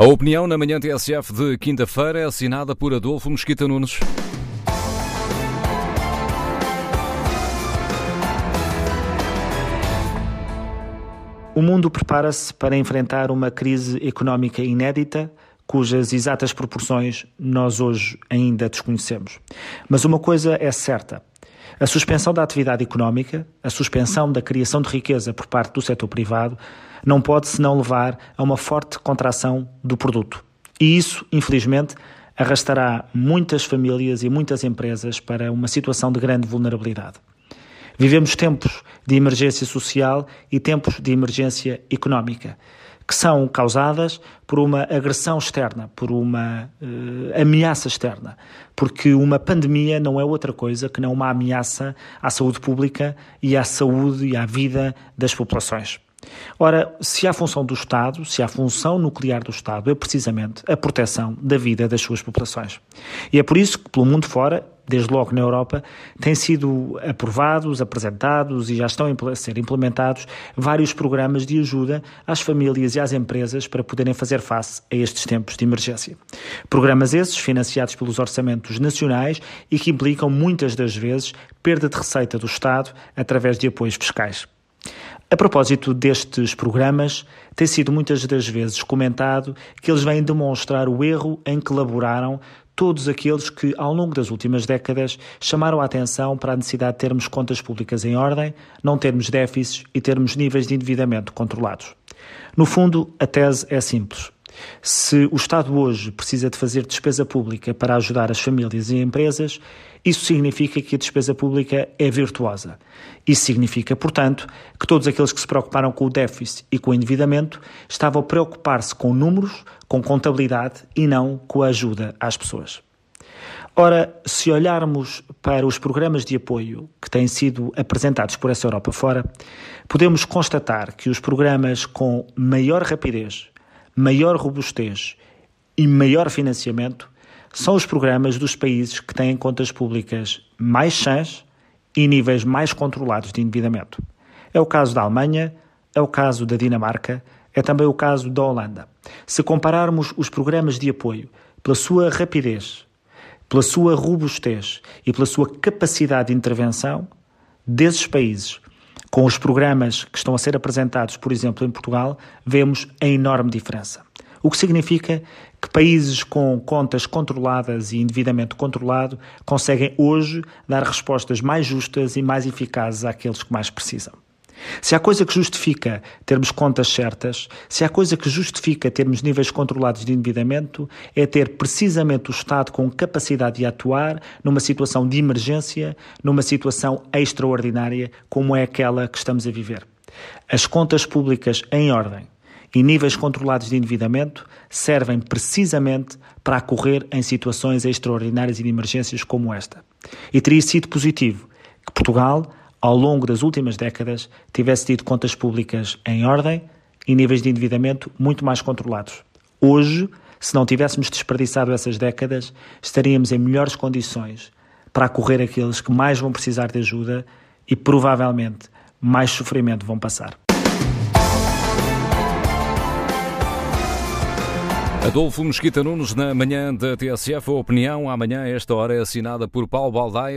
A opinião na manhã TSF de quinta-feira é assinada por Adolfo Mesquita Nunes. O mundo prepara-se para enfrentar uma crise económica inédita, cujas exatas proporções nós hoje ainda desconhecemos. Mas uma coisa é certa: a suspensão da atividade económica, a suspensão da criação de riqueza por parte do setor privado, não pode senão levar a uma forte contração do produto. E isso, infelizmente, arrastará muitas famílias e muitas empresas para uma situação de grande vulnerabilidade. Vivemos tempos de emergência social e tempos de emergência económica, que são causadas por uma agressão externa, por uma uh, ameaça externa, porque uma pandemia não é outra coisa que não uma ameaça à saúde pública e à saúde e à vida das populações. Ora, se a função do Estado, se a função nuclear do Estado é precisamente a proteção da vida das suas populações. E é por isso que, pelo mundo fora, desde logo na Europa, têm sido aprovados, apresentados e já estão a ser implementados vários programas de ajuda às famílias e às empresas para poderem fazer face a estes tempos de emergência. Programas esses financiados pelos orçamentos nacionais e que implicam muitas das vezes perda de receita do Estado através de apoios fiscais. A propósito destes programas, tem sido muitas das vezes comentado que eles vêm demonstrar o erro em que laboraram todos aqueles que, ao longo das últimas décadas, chamaram a atenção para a necessidade de termos contas públicas em ordem, não termos déficits e termos níveis de endividamento controlados. No fundo, a tese é simples. Se o Estado hoje precisa de fazer despesa pública para ajudar as famílias e empresas, isso significa que a despesa pública é virtuosa. Isso significa, portanto, que todos aqueles que se preocuparam com o déficit e com o endividamento estavam a preocupar-se com números, com contabilidade e não com a ajuda às pessoas. Ora, se olharmos para os programas de apoio que têm sido apresentados por essa Europa fora, podemos constatar que os programas com maior rapidez, maior robustez e maior financiamento são os programas dos países que têm contas públicas mais sãs e níveis mais controlados de endividamento. É o caso da Alemanha, é o caso da Dinamarca, é também o caso da Holanda. Se compararmos os programas de apoio pela sua rapidez, pela sua robustez e pela sua capacidade de intervenção desses países com os programas que estão a ser apresentados, por exemplo, em Portugal, vemos a enorme diferença. O que significa que países com contas controladas e endividamento controlado conseguem hoje dar respostas mais justas e mais eficazes àqueles que mais precisam. Se há coisa que justifica termos contas certas, se há coisa que justifica termos níveis controlados de endividamento, é ter precisamente o Estado com capacidade de atuar numa situação de emergência, numa situação extraordinária como é aquela que estamos a viver. As contas públicas em ordem e níveis controlados de endividamento servem precisamente para acorrer em situações extraordinárias e de emergências como esta. E teria sido positivo que Portugal, ao longo das últimas décadas, tivesse tido contas públicas em ordem e níveis de endividamento muito mais controlados. Hoje, se não tivéssemos desperdiçado essas décadas, estaríamos em melhores condições para acorrer aqueles que mais vão precisar de ajuda e provavelmente mais sofrimento vão passar. Adolfo Mesquita Nunes na manhã da TSF. A opinião amanhã, esta hora, é assinada por Paulo Baldaia.